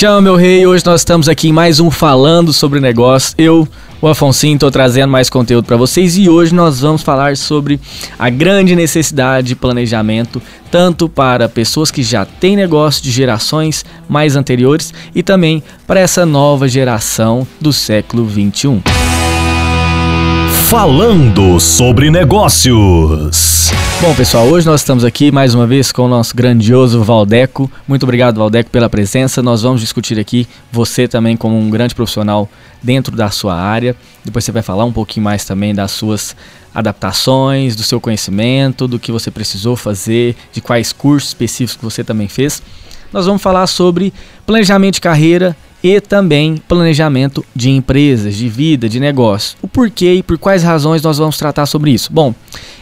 chama, meu rei. Hoje nós estamos aqui em mais um Falando sobre Negócio. Eu, o Afonso, estou trazendo mais conteúdo para vocês e hoje nós vamos falar sobre a grande necessidade de planejamento, tanto para pessoas que já têm negócio de gerações mais anteriores e também para essa nova geração do século 21. Falando sobre negócios. Bom, pessoal, hoje nós estamos aqui mais uma vez com o nosso grandioso Valdeco. Muito obrigado, Valdeco, pela presença. Nós vamos discutir aqui você também como um grande profissional dentro da sua área. Depois você vai falar um pouquinho mais também das suas adaptações, do seu conhecimento, do que você precisou fazer, de quais cursos específicos você também fez. Nós vamos falar sobre planejamento de carreira e também planejamento de empresas, de vida, de negócio. O porquê e por quais razões nós vamos tratar sobre isso? Bom,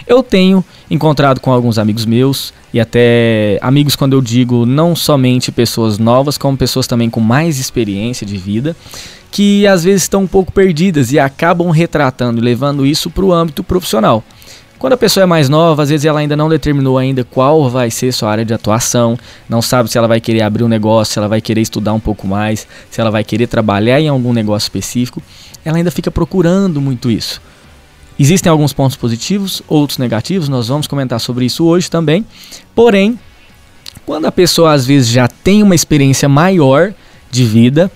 eu tenho encontrado com alguns amigos meus e até amigos quando eu digo não somente pessoas novas, como pessoas também com mais experiência de vida, que às vezes estão um pouco perdidas e acabam retratando levando isso para o âmbito profissional. Quando a pessoa é mais nova, às vezes ela ainda não determinou ainda qual vai ser sua área de atuação, não sabe se ela vai querer abrir um negócio, se ela vai querer estudar um pouco mais, se ela vai querer trabalhar em algum negócio específico, ela ainda fica procurando muito isso. Existem alguns pontos positivos, outros negativos, nós vamos comentar sobre isso hoje também. Porém, quando a pessoa às vezes já tem uma experiência maior de vida,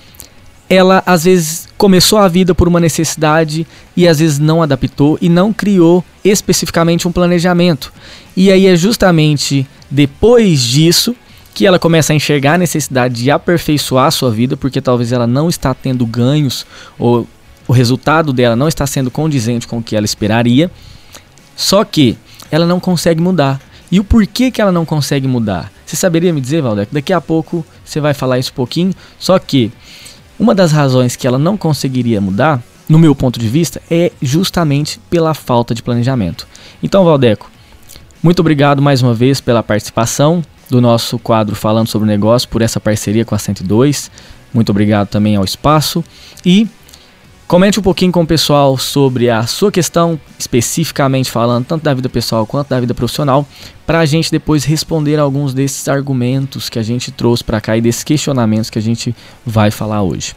ela às vezes começou a vida por uma necessidade e às vezes não adaptou e não criou especificamente um planejamento. E aí é justamente depois disso que ela começa a enxergar a necessidade de aperfeiçoar a sua vida, porque talvez ela não está tendo ganhos ou o resultado dela não está sendo condizente com o que ela esperaria. Só que ela não consegue mudar. E o porquê que ela não consegue mudar? Você saberia me dizer, Valdeco? Daqui a pouco você vai falar isso um pouquinho. Só que uma das razões que ela não conseguiria mudar, no meu ponto de vista, é justamente pela falta de planejamento. Então, Valdeco, muito obrigado mais uma vez pela participação do nosso quadro Falando sobre o Negócio, por essa parceria com a 102. Muito obrigado também ao espaço. E Comente um pouquinho com o pessoal sobre a sua questão, especificamente falando, tanto da vida pessoal quanto da vida profissional, para a gente depois responder alguns desses argumentos que a gente trouxe para cá e desses questionamentos que a gente vai falar hoje.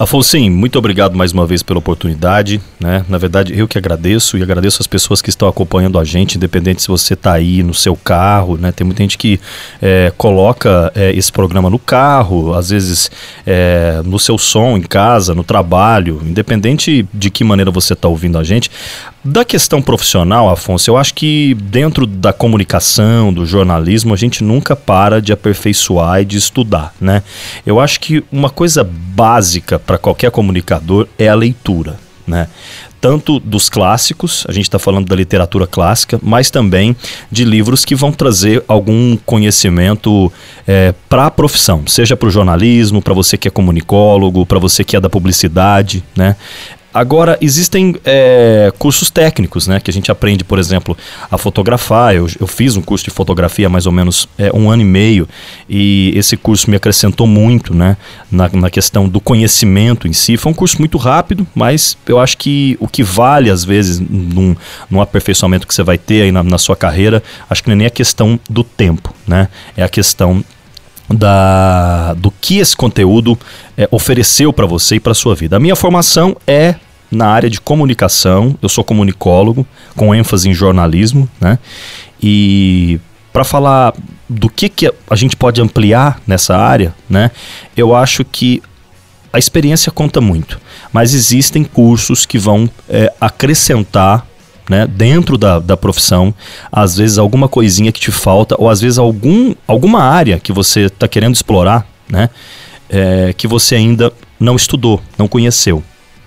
Afonso, muito obrigado mais uma vez pela oportunidade. Né? Na verdade, eu que agradeço e agradeço as pessoas que estão acompanhando a gente, independente se você está aí no seu carro. Né? Tem muita gente que é, coloca é, esse programa no carro, às vezes é, no seu som, em casa, no trabalho, independente de que maneira você está ouvindo a gente. Da questão profissional, Afonso, eu acho que dentro da comunicação, do jornalismo, a gente nunca para de aperfeiçoar e de estudar, né? Eu acho que uma coisa básica para qualquer comunicador é a leitura, né? Tanto dos clássicos, a gente está falando da literatura clássica, mas também de livros que vão trazer algum conhecimento é, para a profissão, seja para o jornalismo, para você que é comunicólogo, para você que é da publicidade, né? Agora, existem é, cursos técnicos, né? Que a gente aprende, por exemplo, a fotografar. Eu, eu fiz um curso de fotografia há mais ou menos é, um ano e meio e esse curso me acrescentou muito, né? Na, na questão do conhecimento em si. Foi um curso muito rápido, mas eu acho que o que vale, às vezes, num, num aperfeiçoamento que você vai ter aí na, na sua carreira, acho que não é nem a questão do tempo, né? É a questão da, do que esse conteúdo é, ofereceu para você e para sua vida. A minha formação é na área de comunicação, eu sou comunicólogo, com ênfase em jornalismo, né? E para falar do que, que a gente pode ampliar nessa área, né? Eu acho que a experiência conta muito, mas existem cursos que vão é, acrescentar né, dentro da, da profissão, às vezes alguma coisinha que te falta, ou às vezes algum, alguma área que você está querendo explorar, né, é, que você ainda não estudou, não conheceu.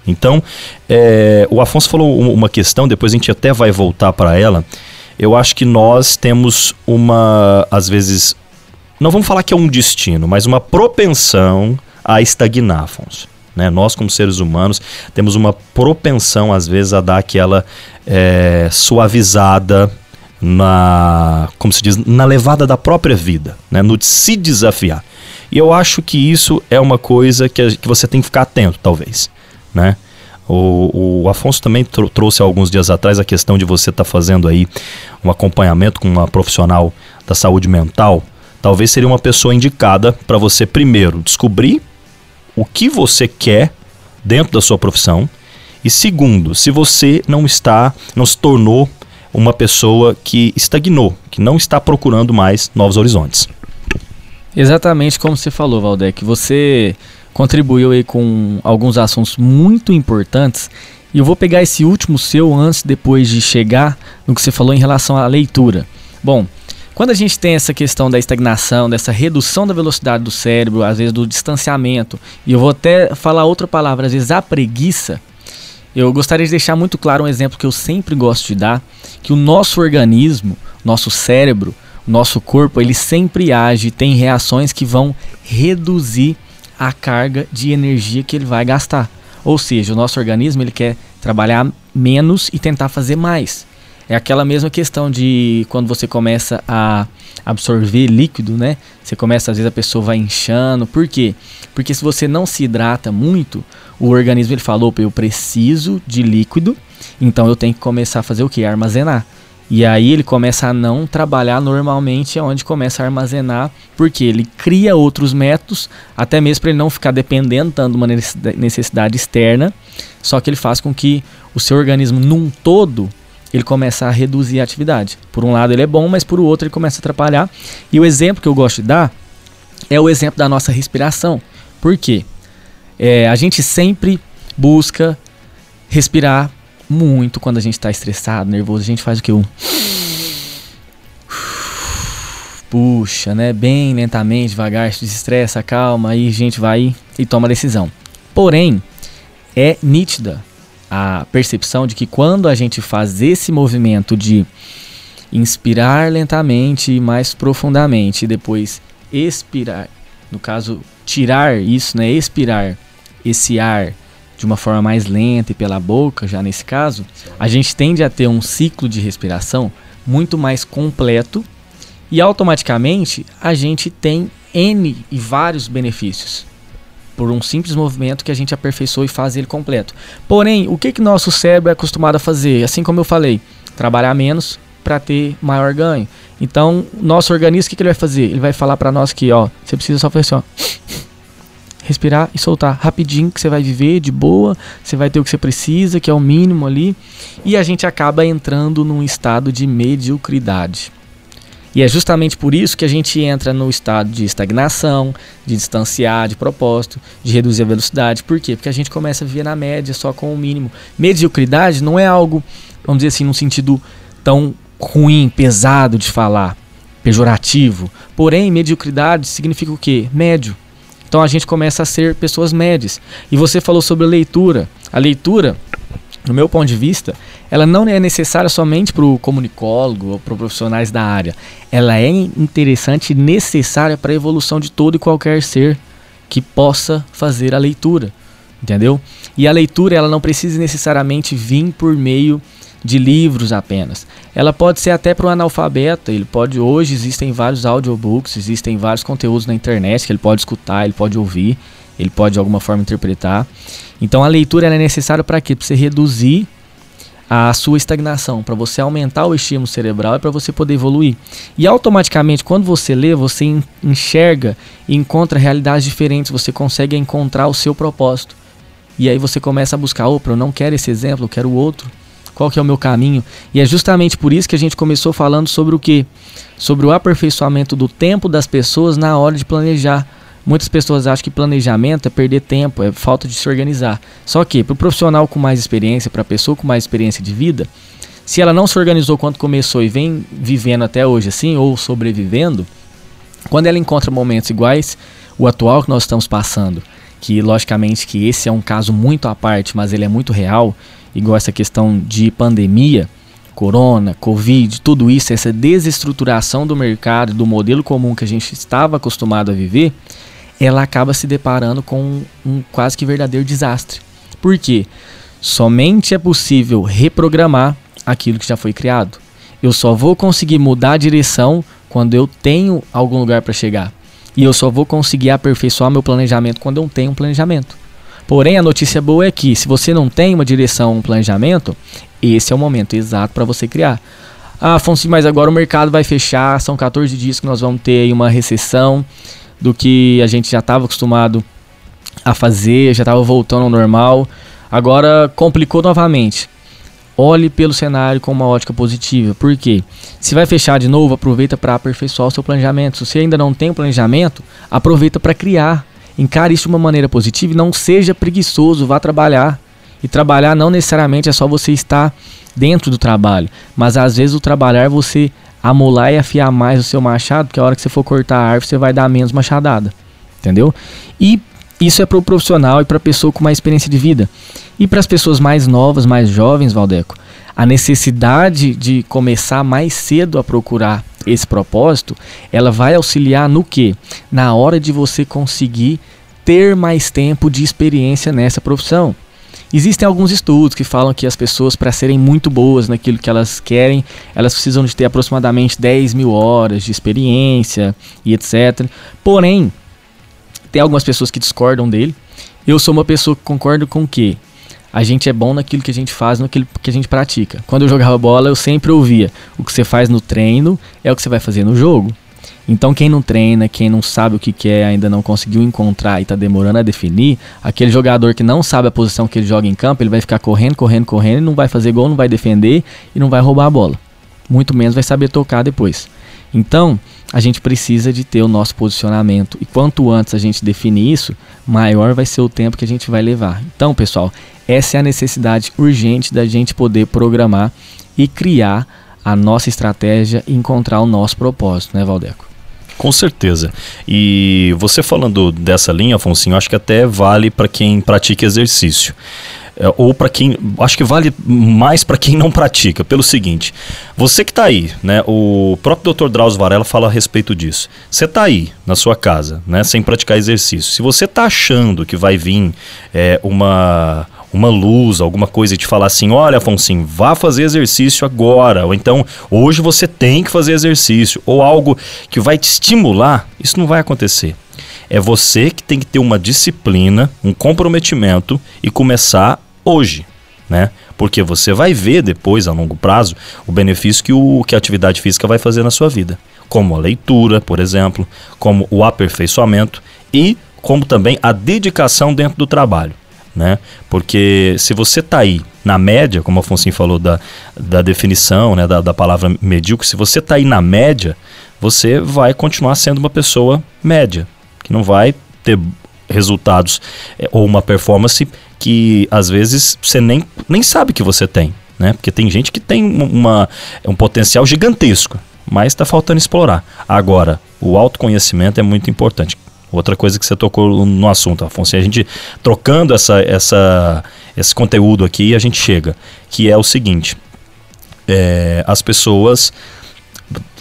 Então, é, o Afonso falou uma questão, depois a gente até vai voltar para ela. Eu acho que nós temos uma, às vezes, não vamos falar que é um destino, mas uma propensão a estagnar, Afonso. Né? Nós, como seres humanos, temos uma propensão, às vezes, a dar aquela é, suavizada na, como se diz, na levada da própria vida, né? no se desafiar. E eu acho que isso é uma coisa que, que você tem que ficar atento, talvez. Né? O, o Afonso também tr trouxe alguns dias atrás a questão de você estar tá fazendo aí um acompanhamento com uma profissional da saúde mental talvez seria uma pessoa indicada para você primeiro descobrir o que você quer dentro da sua profissão e segundo, se você não está, não se tornou uma pessoa que estagnou, que não está procurando mais novos horizontes. Exatamente como você falou, Valdec. Você contribuiu aí com alguns assuntos muito importantes. E eu vou pegar esse último seu antes, depois de chegar no que você falou em relação à leitura. Bom, quando a gente tem essa questão da estagnação, dessa redução da velocidade do cérebro, às vezes do distanciamento, e eu vou até falar outra palavra, às vezes a preguiça, eu gostaria de deixar muito claro um exemplo que eu sempre gosto de dar, que o nosso organismo, nosso cérebro, nosso corpo, ele sempre age, tem reações que vão reduzir a carga de energia que ele vai gastar. Ou seja, o nosso organismo ele quer trabalhar menos e tentar fazer mais. É aquela mesma questão de quando você começa a absorver líquido, né? Você começa, às vezes a pessoa vai inchando. Por quê? Porque se você não se hidrata muito, o organismo ele falou, eu preciso de líquido, então eu tenho que começar a fazer o que? Armazenar. E aí ele começa a não trabalhar normalmente, é onde começa a armazenar, porque ele cria outros métodos, até mesmo para ele não ficar dependendo tanto de uma necessidade externa, só que ele faz com que o seu organismo num todo ele começa a reduzir a atividade. Por um lado ele é bom, mas por outro ele começa a atrapalhar. E o exemplo que eu gosto de dar é o exemplo da nossa respiração. Por quê? É, a gente sempre busca respirar muito quando a gente está estressado, nervoso. A gente faz o que? Um... Puxa, né? Bem lentamente, devagar, se desestressa, calma, aí a gente vai e toma a decisão. Porém, é nítida a percepção de que quando a gente faz esse movimento de inspirar lentamente e mais profundamente e depois expirar, no caso tirar isso, né, expirar esse ar de uma forma mais lenta e pela boca, já nesse caso, a gente tende a ter um ciclo de respiração muito mais completo e automaticamente a gente tem N e vários benefícios por um simples movimento que a gente aperfeiçoa e faz ele completo. Porém, o que que nosso cérebro é acostumado a fazer? Assim como eu falei, trabalhar menos para ter maior ganho. Então, nosso organismo, o que, que ele vai fazer? Ele vai falar para nós que, ó, você precisa só fazer assim, ó, respirar e soltar rapidinho que você vai viver de boa, você vai ter o que você precisa, que é o mínimo ali, e a gente acaba entrando num estado de mediocridade. E é justamente por isso que a gente entra no estado de estagnação, de distanciar de propósito, de reduzir a velocidade. Por quê? Porque a gente começa a viver na média só com o mínimo. Mediocridade não é algo, vamos dizer assim, num sentido tão ruim, pesado de falar, pejorativo. Porém, mediocridade significa o quê? Médio. Então a gente começa a ser pessoas médias. E você falou sobre a leitura. A leitura no meu ponto de vista, ela não é necessária somente para o comunicólogo ou para profissionais da área. Ela é interessante e necessária para a evolução de todo e qualquer ser que possa fazer a leitura, entendeu? E a leitura ela não precisa necessariamente vir por meio de livros apenas. Ela pode ser até para o analfabeto. Ele pode hoje existem vários audiobooks, existem vários conteúdos na internet que ele pode escutar, ele pode ouvir, ele pode de alguma forma interpretar. Então a leitura é necessária para quê? Para você reduzir a sua estagnação, para você aumentar o estímulo cerebral e para você poder evoluir. E automaticamente, quando você lê, você enxerga e encontra realidades diferentes, você consegue encontrar o seu propósito. E aí você começa a buscar, opa, eu não quero esse exemplo, eu quero outro. Qual que é o meu caminho? E é justamente por isso que a gente começou falando sobre o que? Sobre o aperfeiçoamento do tempo das pessoas na hora de planejar Muitas pessoas acham que planejamento é perder tempo, é falta de se organizar. Só que para o profissional com mais experiência, para a pessoa com mais experiência de vida, se ela não se organizou quando começou e vem vivendo até hoje assim, ou sobrevivendo, quando ela encontra momentos iguais, o atual que nós estamos passando, que logicamente que esse é um caso muito à parte, mas ele é muito real, igual essa questão de pandemia, corona, covid, tudo isso, essa desestruturação do mercado, do modelo comum que a gente estava acostumado a viver, ela acaba se deparando com um quase que verdadeiro desastre. Por quê? Somente é possível reprogramar aquilo que já foi criado. Eu só vou conseguir mudar a direção quando eu tenho algum lugar para chegar. E eu só vou conseguir aperfeiçoar meu planejamento quando eu tenho um planejamento. Porém, a notícia boa é que se você não tem uma direção, um planejamento, esse é o momento exato para você criar. Ah, Afonso, mas agora o mercado vai fechar, são 14 dias que nós vamos ter uma recessão do que a gente já estava acostumado a fazer, já estava voltando ao normal. Agora complicou novamente. Olhe pelo cenário com uma ótica positiva. Por quê? Se vai fechar de novo, aproveita para aperfeiçoar o seu planejamento. Se você ainda não tem um planejamento, aproveita para criar. Encare isso de uma maneira positiva e não seja preguiçoso, vá trabalhar. E trabalhar não necessariamente é só você estar dentro do trabalho, mas às vezes o trabalhar você amolar e afiar mais o seu machado, porque a hora que você for cortar a árvore você vai dar menos machadada. Entendeu? E isso é para o profissional e para a pessoa com mais experiência de vida. E para as pessoas mais novas, mais jovens, Valdeco, a necessidade de começar mais cedo a procurar esse propósito, ela vai auxiliar no que? Na hora de você conseguir ter mais tempo de experiência nessa profissão. Existem alguns estudos que falam que as pessoas, para serem muito boas naquilo que elas querem, elas precisam de ter aproximadamente 10 mil horas de experiência e etc. Porém, tem algumas pessoas que discordam dele. Eu sou uma pessoa que concordo com que a gente é bom naquilo que a gente faz, naquilo que a gente pratica. Quando eu jogava bola, eu sempre ouvia: o que você faz no treino é o que você vai fazer no jogo. Então, quem não treina, quem não sabe o que quer, ainda não conseguiu encontrar e está demorando a definir, aquele jogador que não sabe a posição que ele joga em campo, ele vai ficar correndo, correndo, correndo, e não vai fazer gol, não vai defender e não vai roubar a bola. Muito menos vai saber tocar depois. Então, a gente precisa de ter o nosso posicionamento. E quanto antes a gente definir isso, maior vai ser o tempo que a gente vai levar. Então, pessoal, essa é a necessidade urgente da gente poder programar e criar a nossa estratégia e encontrar o nosso propósito, né, Valdeco? Com certeza. E você falando dessa linha, Afonso, acho que até vale para quem pratica exercício. É, ou para quem. Acho que vale mais para quem não pratica, pelo seguinte: você que está aí, né? O próprio Dr. Drauzio Varela fala a respeito disso. Você está aí na sua casa, né? Sem praticar exercício. Se você está achando que vai vir é, uma uma luz, alguma coisa e te falar assim: olha, Afonso, vá fazer exercício agora. Ou então, hoje você tem que fazer exercício. Ou algo que vai te estimular, isso não vai acontecer. É você que tem que ter uma disciplina, um comprometimento e começar hoje. Né? Porque você vai ver depois, a longo prazo, o benefício que, o, que a atividade física vai fazer na sua vida. Como a leitura, por exemplo, como o aperfeiçoamento e como também a dedicação dentro do trabalho né? Porque se você está aí na média, como o Afonso falou da, da definição, né, da, da palavra medíocre, se você está aí na média, você vai continuar sendo uma pessoa média, que não vai ter resultados é, ou uma performance que às vezes você nem, nem sabe que você tem, né? Porque tem gente que tem uma, um potencial gigantesco, mas está faltando explorar. Agora, o autoconhecimento é muito importante. Outra coisa que você tocou no assunto, Afonso, a gente trocando essa, essa, esse conteúdo aqui, a gente chega, que é o seguinte: é, as pessoas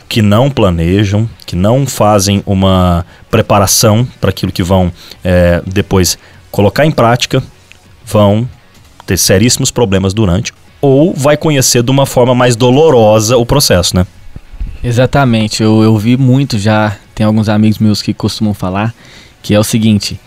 que não planejam, que não fazem uma preparação para aquilo que vão é, depois colocar em prática, vão ter seríssimos problemas durante, ou vai conhecer de uma forma mais dolorosa o processo, né? Exatamente, eu, eu vi muito já, tem alguns amigos meus que costumam falar, que é o seguinte,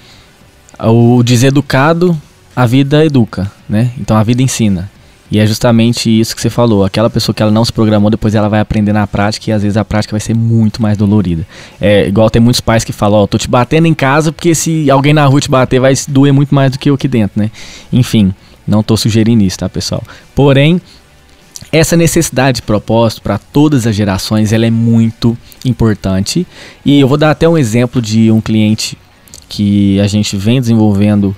o deseducado, a vida educa, né? Então a vida ensina. E é justamente isso que você falou. Aquela pessoa que ela não se programou, depois ela vai aprender na prática e às vezes a prática vai ser muito mais dolorida. É igual tem muitos pais que falam, ó, oh, tô te batendo em casa porque se alguém na rua te bater vai doer muito mais do que eu aqui dentro, né? Enfim, não tô sugerindo isso, tá, pessoal? Porém, essa necessidade de propósito para todas as gerações ela é muito importante e eu vou dar até um exemplo de um cliente que a gente vem desenvolvendo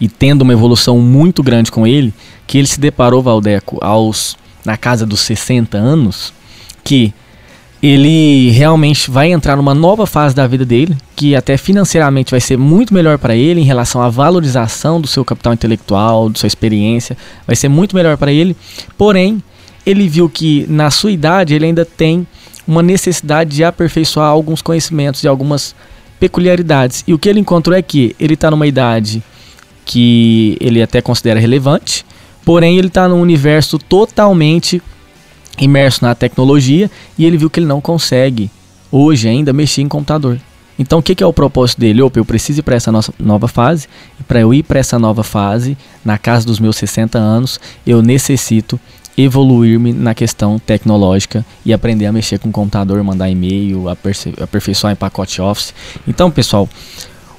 e tendo uma evolução muito grande com ele, que ele se deparou, Valdeco, aos na casa dos 60 anos, que ele realmente vai entrar numa nova fase da vida dele, que até financeiramente vai ser muito melhor para ele em relação à valorização do seu capital intelectual, da sua experiência, vai ser muito melhor para ele. Porém, ele viu que na sua idade ele ainda tem uma necessidade de aperfeiçoar alguns conhecimentos e algumas peculiaridades. E o que ele encontrou é que ele está numa idade que ele até considera relevante, porém ele está num universo totalmente imerso na tecnologia e ele viu que ele não consegue hoje ainda mexer em computador. Então o que, que é o propósito dele? Opa, eu preciso ir para essa nossa nova fase, e para eu ir para essa nova fase, na casa dos meus 60 anos, eu necessito evoluir-me na questão tecnológica e aprender a mexer com computador, mandar e-mail, aperfeiçoar em pacote Office. Então, pessoal,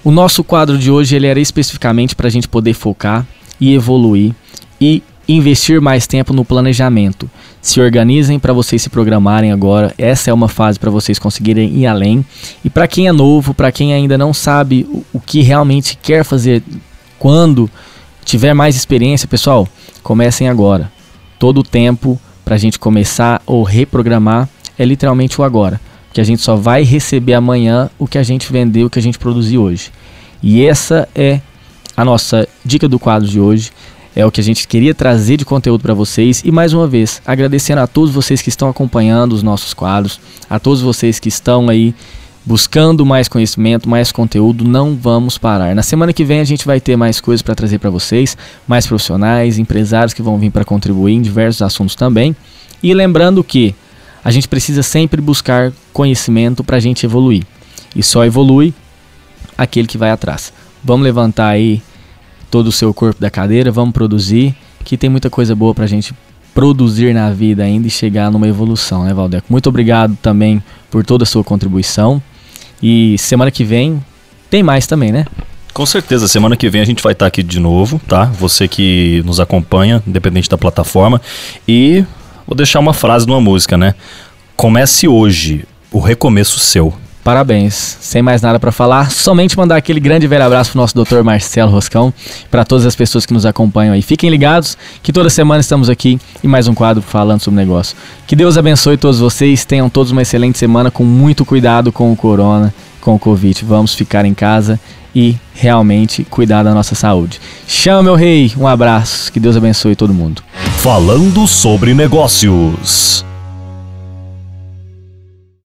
o nosso quadro de hoje ele era especificamente para a gente poder focar e evoluir e investir mais tempo no planejamento. Se organizem para vocês se programarem agora. Essa é uma fase para vocês conseguirem ir além. E para quem é novo, para quem ainda não sabe o, o que realmente quer fazer quando tiver mais experiência, pessoal, comecem agora. Todo o tempo para a gente começar ou reprogramar é literalmente o agora. Que a gente só vai receber amanhã o que a gente vendeu, o que a gente produziu hoje. E essa é a nossa dica do quadro de hoje é o que a gente queria trazer de conteúdo para vocês. E mais uma vez, agradecendo a todos vocês que estão acompanhando os nossos quadros, a todos vocês que estão aí buscando mais conhecimento, mais conteúdo, não vamos parar. Na semana que vem a gente vai ter mais coisas para trazer para vocês, mais profissionais, empresários que vão vir para contribuir em diversos assuntos também. E lembrando que a gente precisa sempre buscar conhecimento para a gente evoluir. E só evolui aquele que vai atrás. Vamos levantar aí todo o seu corpo da cadeira, vamos produzir, que tem muita coisa boa pra gente produzir na vida ainda e chegar numa evolução, né, Valdeco? Muito obrigado também por toda a sua contribuição. E semana que vem tem mais também, né? Com certeza, semana que vem a gente vai estar aqui de novo, tá? Você que nos acompanha, independente da plataforma. E vou deixar uma frase numa música, né? Comece hoje, o recomeço seu. Parabéns. Sem mais nada para falar, somente mandar aquele grande velho abraço pro nosso doutor Marcelo Roscão, para todas as pessoas que nos acompanham aí. Fiquem ligados que toda semana estamos aqui em mais um quadro falando sobre negócio. Que Deus abençoe todos vocês, tenham todos uma excelente semana com muito cuidado com o corona, com o Covid. Vamos ficar em casa e realmente cuidar da nossa saúde. Chama meu rei, um abraço, que Deus abençoe todo mundo. Falando sobre negócios.